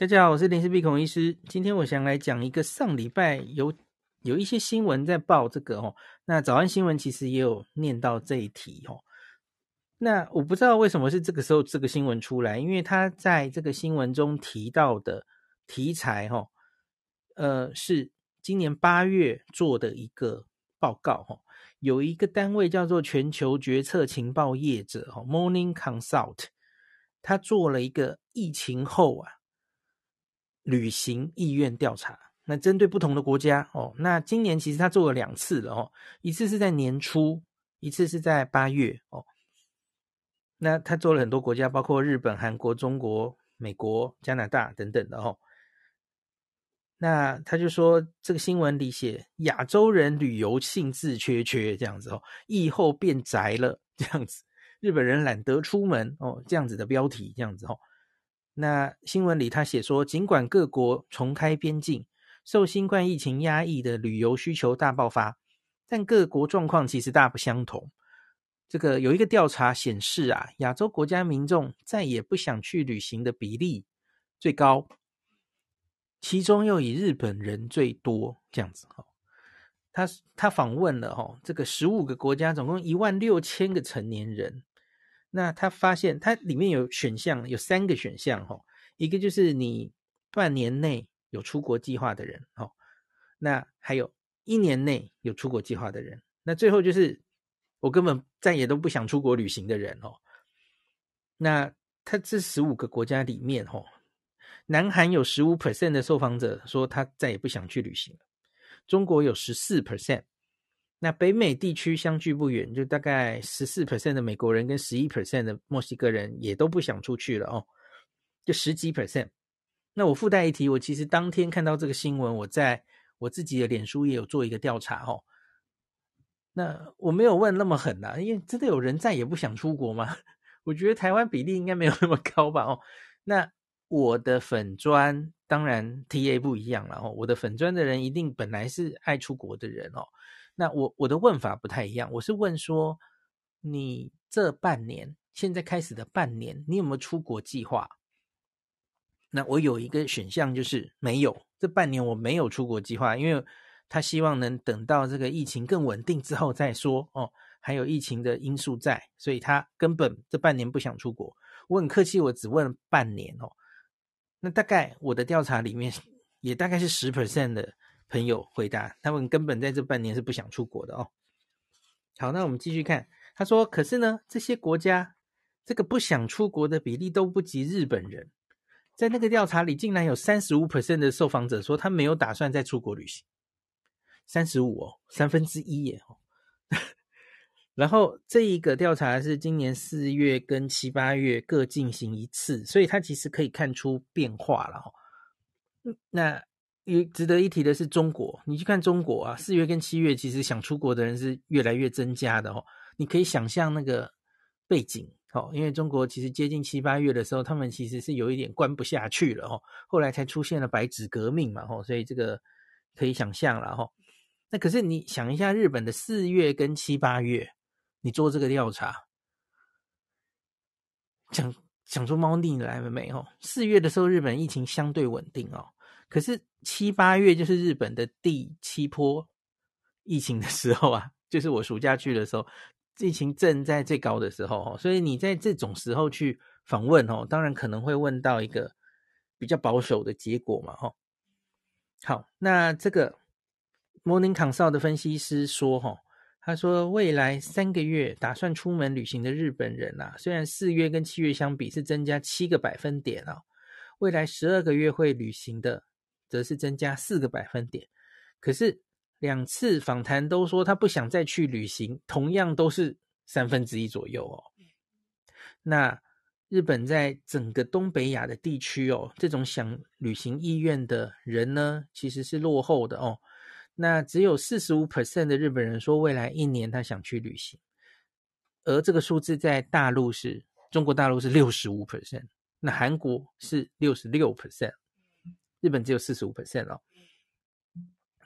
大家好，我是林氏鼻孔医师。今天我想来讲一个上礼拜有有一些新闻在报这个哦。那早安新闻其实也有念到这一题哦。那我不知道为什么是这个时候这个新闻出来，因为他在这个新闻中提到的题材哦，呃，是今年八月做的一个报告哦。有一个单位叫做全球决策情报业者哦，Morning Consult，他做了一个疫情后啊。旅行意愿调查，那针对不同的国家哦，那今年其实他做了两次了哦，一次是在年初，一次是在八月哦。那他做了很多国家，包括日本、韩国、中国、美国、加拿大等等的哦。那他就说这个新闻里写亚洲人旅游兴致缺缺这样子哦，疫后变宅了这样子，日本人懒得出门哦，这样子的标题这样子哦。那新闻里他写说，尽管各国重开边境，受新冠疫情压抑的旅游需求大爆发，但各国状况其实大不相同。这个有一个调查显示啊，亚洲国家民众再也不想去旅行的比例最高，其中又以日本人最多。这样子哈，他他访问了哈这个十五个国家，总共一万六千个成年人。那他发现，它里面有选项，有三个选项哈，一个就是你半年内有出国计划的人哈，那还有一年内有出国计划的人，那最后就是我根本再也都不想出国旅行的人哦。那他这十五个国家里面哈，南韩有十五 percent 的受访者说他再也不想去旅行了，中国有十四 percent。那北美地区相距不远，就大概十四 percent 的美国人跟十一 percent 的墨西哥人也都不想出去了哦，就十几 percent。那我附带一提，我其实当天看到这个新闻，我在我自己的脸书也有做一个调查哦。那我没有问那么狠呐，因为真的有人再也不想出国吗？我觉得台湾比例应该没有那么高吧哦。那我的粉专当然 TA 不一样了哦，我的粉专的人一定本来是爱出国的人哦。那我我的问法不太一样，我是问说，你这半年现在开始的半年，你有没有出国计划？那我有一个选项就是没有，这半年我没有出国计划，因为他希望能等到这个疫情更稳定之后再说哦，还有疫情的因素在，所以他根本这半年不想出国。我很客气，我只问半年哦。那大概我的调查里面 也大概是十 percent 的。朋友回答，他们根本在这半年是不想出国的哦。好，那我们继续看。他说：“可是呢，这些国家这个不想出国的比例都不及日本人。在那个调查里，竟然有三十五 percent 的受访者说他没有打算再出国旅行。三十五哦，三分之一耶哦。然后这一个调查是今年四月跟七八月各进行一次，所以它其实可以看出变化了哦。那。值得一提的是中国，你去看中国啊，四月跟七月其实想出国的人是越来越增加的哦。你可以想象那个背景哦，因为中国其实接近七八月的时候，他们其实是有一点关不下去了哦，后来才出现了白纸革命嘛，哦，所以这个可以想象了哈。那可是你想一下，日本的四月跟七八月，你做这个调查，讲讲出猫腻来了没有？四月的时候，日本疫情相对稳定哦。可是七八月就是日本的第七波疫情的时候啊，就是我暑假去的时候，疫情正在最高的时候哦。所以你在这种时候去访问哦，当然可能会问到一个比较保守的结果嘛，哦。好，那这个。Morning Consult 的分析师说：“哈，他说未来三个月打算出门旅行的日本人啊，虽然四月跟七月相比是增加七个百分点啊，未来十二个月会旅行的则是增加四个百分点。可是两次访谈都说他不想再去旅行，同样都是三分之一左右哦。那日本在整个东北亚的地区哦，这种想旅行意愿的人呢，其实是落后的哦。”那只有四十五 percent 的日本人说未来一年他想去旅行，而这个数字在大陆是中国大陆是六十五 percent，那韩国是六十六 percent，日本只有四十五 percent 哦。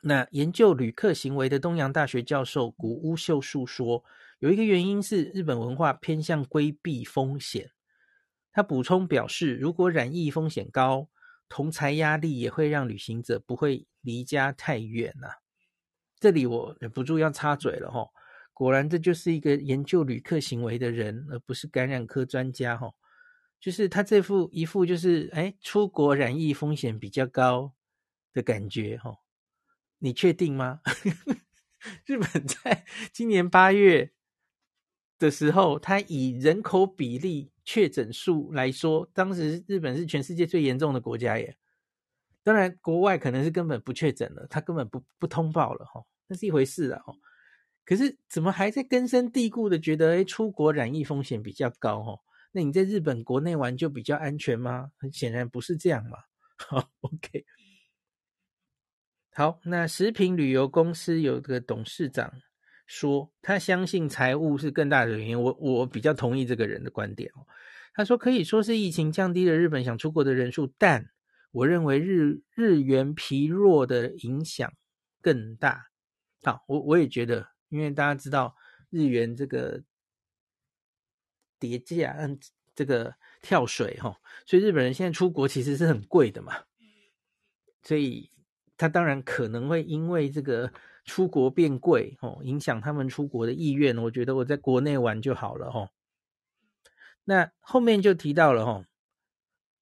那研究旅客行为的东洋大学教授谷屋秀树说，有一个原因是日本文化偏向规避风险。他补充表示，如果染疫风险高，同财压力也会让旅行者不会离家太远呐、啊。这里我忍不住要插嘴了哈，果然这就是一个研究旅客行为的人，而不是感染科专家哈。就是他这副一副就是哎，出国染疫风险比较高的感觉哈。你确定吗？日本在今年八月的时候，他以人口比例确诊数来说，当时日本是全世界最严重的国家耶。当然，国外可能是根本不确诊了，他根本不不通报了哈。那是一回事啊，可是怎么还在根深蒂固的觉得，哎，出国染疫风险比较高哦？那你在日本国内玩就比较安全吗？很显然不是这样嘛。好，OK，好，那食品旅游公司有个董事长说，他相信财务是更大的原因。我我比较同意这个人的观点哦。他说可以说是疫情降低了日本想出国的人数，但我认为日日元疲弱的影响更大。好，我我也觉得，因为大家知道日元这个跌价，嗯，这个跳水哈，所以日本人现在出国其实是很贵的嘛，所以他当然可能会因为这个出国变贵哦，影响他们出国的意愿。我觉得我在国内玩就好了哈。那后面就提到了哈，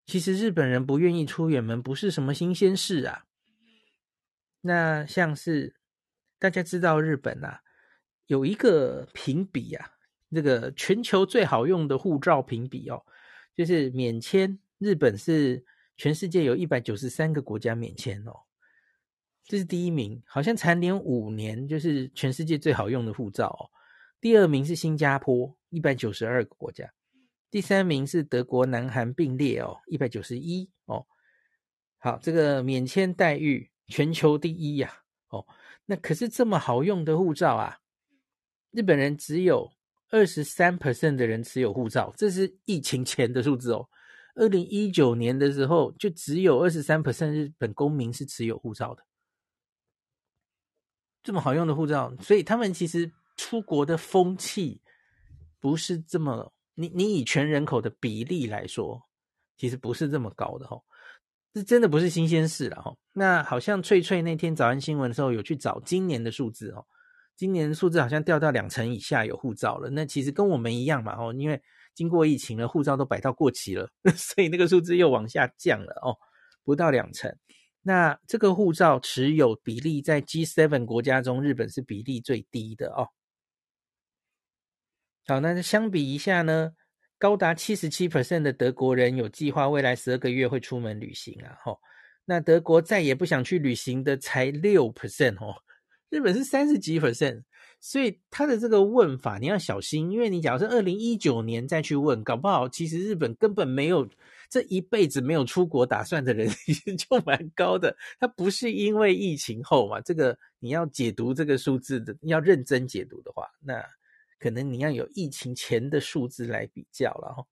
其实日本人不愿意出远门不是什么新鲜事啊。那像是。大家知道日本啊，有一个评比啊，这个全球最好用的护照评比哦，就是免签。日本是全世界有一百九十三个国家免签哦，这是第一名，好像蝉联五年就是全世界最好用的护照哦。第二名是新加坡，一百九十二个国家。第三名是德国、南韩并列哦，一百九十一哦。好，这个免签待遇全球第一呀，哦。那可是这么好用的护照啊，日本人只有二十三 percent 的人持有护照，这是疫情前的数字哦。二零一九年的时候，就只有二十三 percent 日本公民是持有护照的。这么好用的护照，所以他们其实出国的风气不是这么，你你以全人口的比例来说，其实不是这么高的哦。这真的不是新鲜事了哈。那好像翠翠那天早安新闻的时候有去找今年的数字哦，今年数字好像掉到两成以下有护照了。那其实跟我们一样嘛哦，因为经过疫情了，护照都摆到过期了，所以那个数字又往下降了哦，不到两成。那这个护照持有比例在 G7 国家中，日本是比例最低的哦。好，那相比一下呢？高达七十七 percent 的德国人有计划未来十二个月会出门旅行啊！吼，那德国再也不想去旅行的才六 percent 哦，日本是三十几 percent，所以他的这个问法你要小心，因为你假如是二零一九年再去问，搞不好其实日本根本没有这一辈子没有出国打算的人 就蛮高的，他不是因为疫情后嘛，这个你要解读这个数字的，要认真解读的话，那。可能你要有疫情前的数字来比较了哈。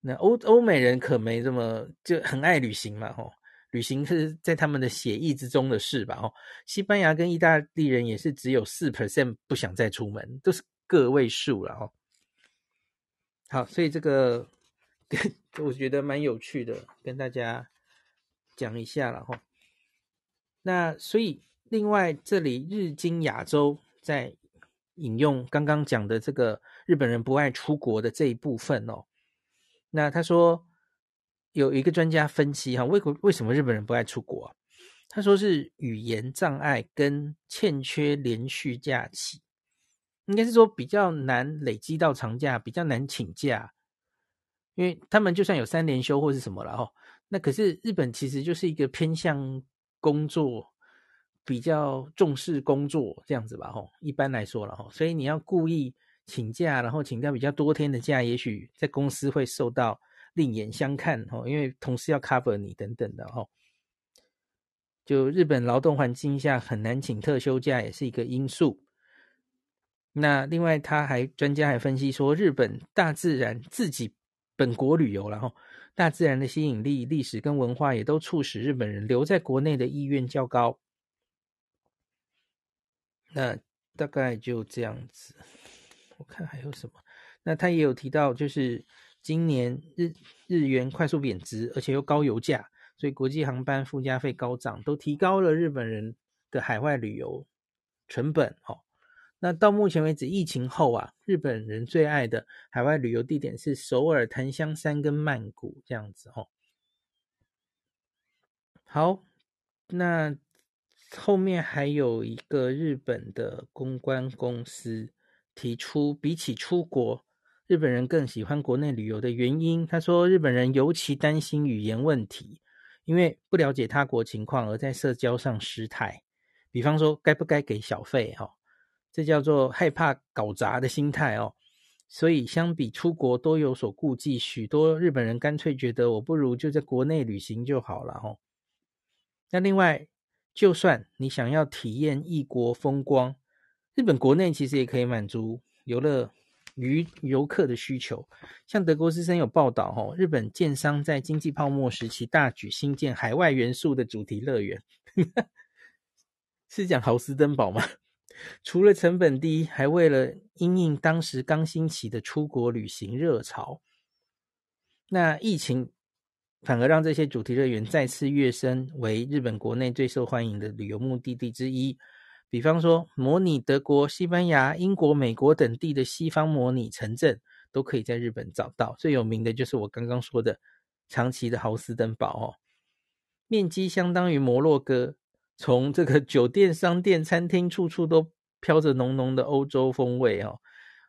那欧欧美人可没这么就很爱旅行嘛哈。旅行是在他们的协议之中的事吧？哦，西班牙跟意大利人也是只有四 percent 不想再出门，都是个位数了哦。好，所以这个 我觉得蛮有趣的，跟大家讲一下了哈。那所以另外这里日经亚洲在引用刚刚讲的这个日本人不爱出国的这一部分哦。那他说。有一个专家分析哈，为为什么日本人不爱出国？他说是语言障碍跟欠缺连续假期，应该是说比较难累积到长假，比较难请假，因为他们就算有三连休或是什么了哈，那可是日本其实就是一个偏向工作，比较重视工作这样子吧哈，一般来说了哈，所以你要故意请假，然后请假比较多天的假，也许在公司会受到。另眼相看哦，因为同事要 cover 你等等的哦。就日本劳动环境下很难请特休假，也是一个因素。那另外，他还专家还分析说，日本大自然自己本国旅游，然后大自然的吸引力、历史跟文化也都促使日本人留在国内的意愿较高。那大概就这样子。我看还有什么？那他也有提到，就是。今年日日元快速贬值，而且又高油价，所以国际航班附加费高涨，都提高了日本人的海外旅游成本。哦，那到目前为止，疫情后啊，日本人最爱的海外旅游地点是首尔、檀香山跟曼谷这样子。哦，好，那后面还有一个日本的公关公司提出，比起出国。日本人更喜欢国内旅游的原因，他说，日本人尤其担心语言问题，因为不了解他国情况而在社交上失态。比方说，该不该给小费？哦，这叫做害怕搞砸的心态哦。所以，相比出国都有所顾忌，许多日本人干脆觉得我不如就在国内旅行就好了哦。那另外，就算你想要体验异国风光，日本国内其实也可以满足游乐。于游客的需求，像德国之声有报道，吼，日本建商在经济泡沫时期大举兴建海外元素的主题乐园，是讲豪斯登堡吗？除了成本低，还为了因应当时刚兴起的出国旅行热潮，那疫情反而让这些主题乐园再次跃升为日本国内最受欢迎的旅游目的地之一。比方说，模拟德国、西班牙、英国、美国等地的西方模拟城镇，都可以在日本找到。最有名的就是我刚刚说的长崎的豪斯登堡哦，面积相当于摩洛哥，从这个酒店、商店、餐厅，处处都飘着浓浓的欧洲风味哦。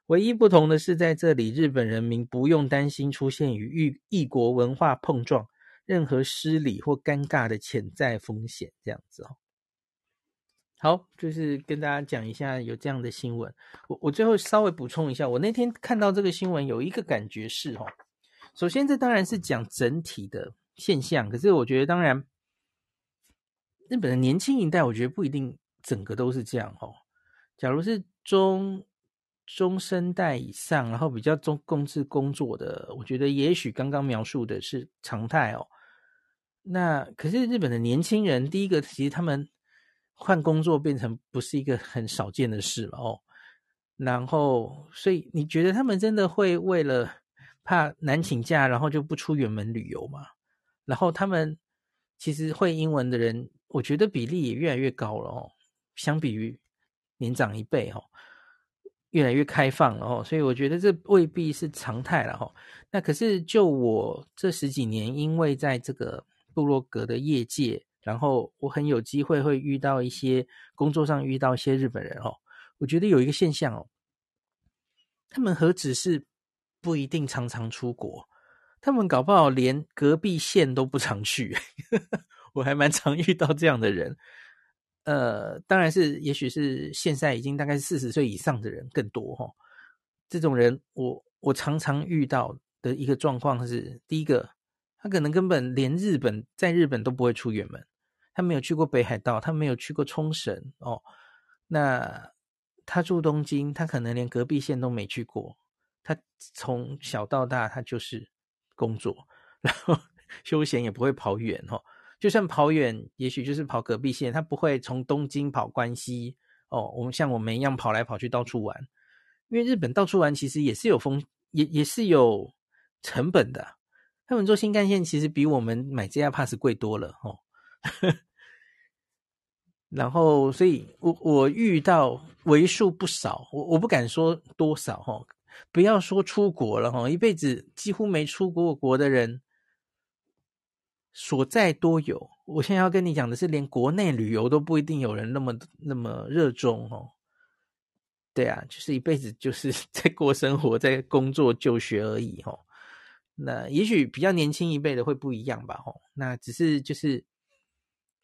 唯一不同的是，在这里，日本人民不用担心出现与异国文化碰撞、任何失礼或尴尬的潜在风险，这样子哦。好，就是跟大家讲一下有这样的新闻。我我最后稍微补充一下，我那天看到这个新闻，有一个感觉是哦，首先这当然是讲整体的现象，可是我觉得当然日本的年轻一代，我觉得不一定整个都是这样哦。假如是中中生代以上，然后比较中共治工作的，我觉得也许刚刚描述的是常态哦。那可是日本的年轻人，第一个其实他们。换工作变成不是一个很少见的事了哦，然后所以你觉得他们真的会为了怕难请假，然后就不出远门旅游吗？然后他们其实会英文的人，我觉得比例也越来越高了哦，相比于年长一辈哦，越来越开放了哦，所以我觉得这未必是常态了哦。那可是就我这十几年，因为在这个部落格的业界。然后我很有机会会遇到一些工作上遇到一些日本人哦，我觉得有一个现象哦，他们何止是不一定常常出国，他们搞不好连隔壁县都不常去，我还蛮常遇到这样的人。呃，当然是，也许是现在已经大概四十岁以上的人更多哈。这种人我我常常遇到的一个状况是，第一个，他可能根本连日本在日本都不会出远门。他没有去过北海道，他没有去过冲绳哦。那他住东京，他可能连隔壁县都没去过。他从小到大，他就是工作，然后休闲也不会跑远哦。就算跑远，也许就是跑隔壁县，他不会从东京跑关西哦。我们像我们一样跑来跑去到处玩，因为日本到处玩其实也是有风，也也是有成本的。他们坐新干线其实比我们买 JR Pass 贵多了哦。然后，所以我我遇到为数不少，我我不敢说多少哈，不要说出国了哈，一辈子几乎没出过国的人，所在多有。我现在要跟你讲的是，连国内旅游都不一定有人那么那么热衷哦。对啊，就是一辈子就是 在过生活，在工作就学而已哈。那也许比较年轻一辈的会不一样吧哈。那只是就是。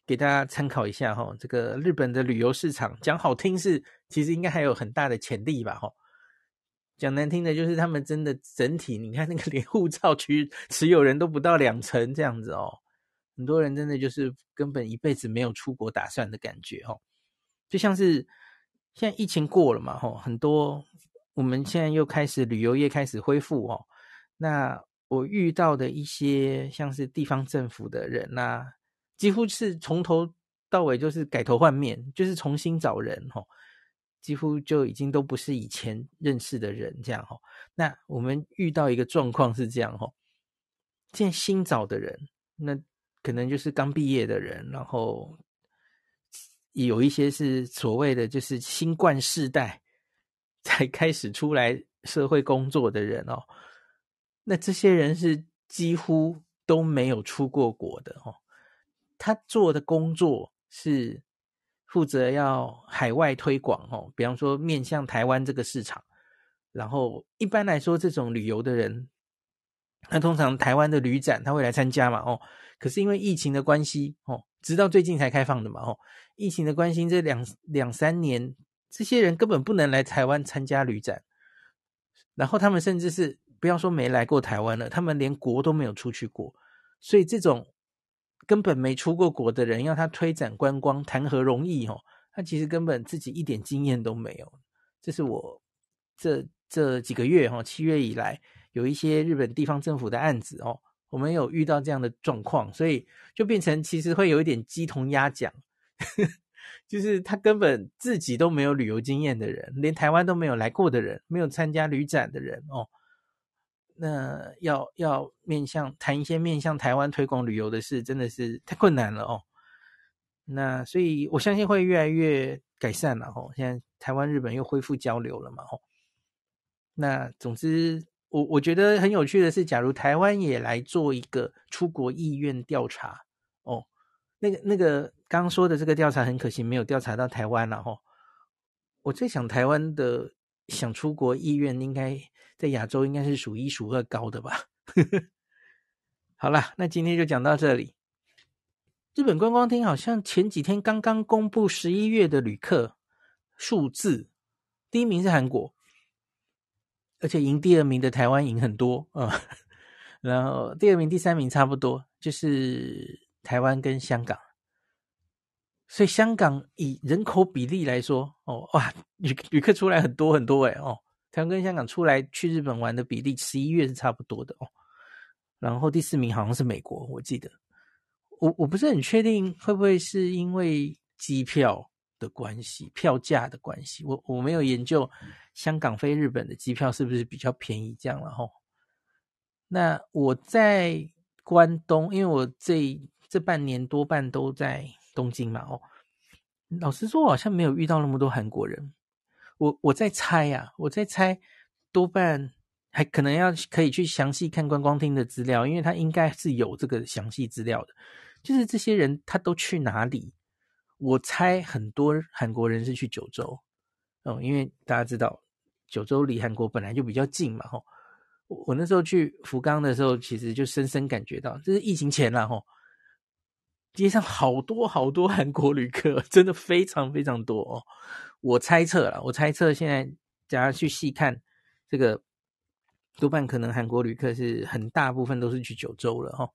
给大家参考一下哈，这个日本的旅游市场讲好听是，其实应该还有很大的潜力吧哈。讲难听的，就是他们真的整体，你看那个连护照区 持有人都不到两成这样子哦，很多人真的就是根本一辈子没有出国打算的感觉哦。就像是现在疫情过了嘛哈，很多我们现在又开始旅游业开始恢复哦。那我遇到的一些像是地方政府的人呐。几乎是从头到尾就是改头换面，就是重新找人哈，几乎就已经都不是以前认识的人这样哈。那我们遇到一个状况是这样哈，现在新找的人，那可能就是刚毕业的人，然后有一些是所谓的就是新冠世代 才开始出来社会工作的人哦。那这些人是几乎都没有出过国的哦。他做的工作是负责要海外推广哦，比方说面向台湾这个市场，然后一般来说这种旅游的人，那通常台湾的旅展他会来参加嘛哦，可是因为疫情的关系哦，直到最近才开放的嘛哦，疫情的关系这两两三年，这些人根本不能来台湾参加旅展，然后他们甚至是不要说没来过台湾了，他们连国都没有出去过，所以这种。根本没出过国的人，要他推展观光，谈何容易哦？他其实根本自己一点经验都没有。这是我这这几个月哈，七月以来有一些日本地方政府的案子哦，我们有遇到这样的状况，所以就变成其实会有一点鸡同鸭讲，就是他根本自己都没有旅游经验的人，连台湾都没有来过的人，没有参加旅展的人哦。那要要面向谈一些面向台湾推广旅游的事，真的是太困难了哦。那所以我相信会越来越改善了哦。现在台湾日本又恢复交流了嘛哦。那总之，我我觉得很有趣的是，假如台湾也来做一个出国意愿调查哦，那个那个刚说的这个调查很可惜没有调查到台湾了哦。我在想台湾的。想出国意愿应该在亚洲应该是数一数二高的吧？好啦，那今天就讲到这里。日本观光厅好像前几天刚刚公布十一月的旅客数字，第一名是韩国，而且赢第二名的台湾赢很多啊、然后第二名、第三名差不多，就是台湾跟香港。所以香港以人口比例来说，哦哇，旅旅客出来很多很多诶哦，台湾跟香港出来去日本玩的比例，十一月是差不多的哦。然后第四名好像是美国，我记得，我我不是很确定会不会是因为机票的关系，票价的关系，我我没有研究香港飞日本的机票是不是比较便宜这样了吼。那我在关东，因为我这这半年多半都在。东京嘛，哦，老实说，我好像没有遇到那么多韩国人。我我在猜呀，我在猜，多半还可能要可以去详细看观光厅的资料，因为他应该是有这个详细资料的。就是这些人他都去哪里？我猜很多韩国人是去九州，哦，因为大家知道九州离韩国本来就比较近嘛，吼。我我那时候去福冈的时候，其实就深深感觉到，这是疫情前了，吼。街上好多好多韩国旅客，真的非常非常多哦。我猜测了，我猜测现在假如去细看这个，多半可能韩国旅客是很大部分都是去九州了哈。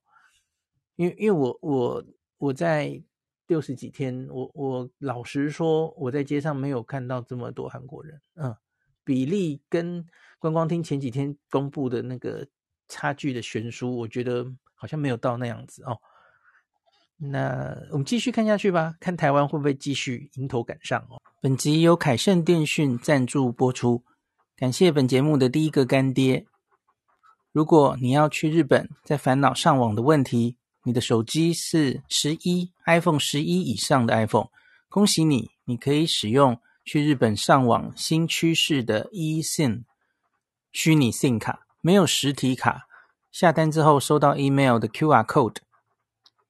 因为因为我我我在六十几天，我我老实说，我在街上没有看到这么多韩国人，嗯，比例跟观光厅前几天公布的那个差距的悬殊，我觉得好像没有到那样子哦。那我们继续看下去吧，看台湾会不会继续迎头赶上哦。本集由凯盛电讯赞助播出，感谢本节目的第一个干爹。如果你要去日本，在烦恼上网的问题，你的手机是十一 iPhone 十一以上的 iPhone，恭喜你，你可以使用去日本上网新趋势的 eSIM 虚拟 SIM 卡，没有实体卡，下单之后收到 email 的 QR code。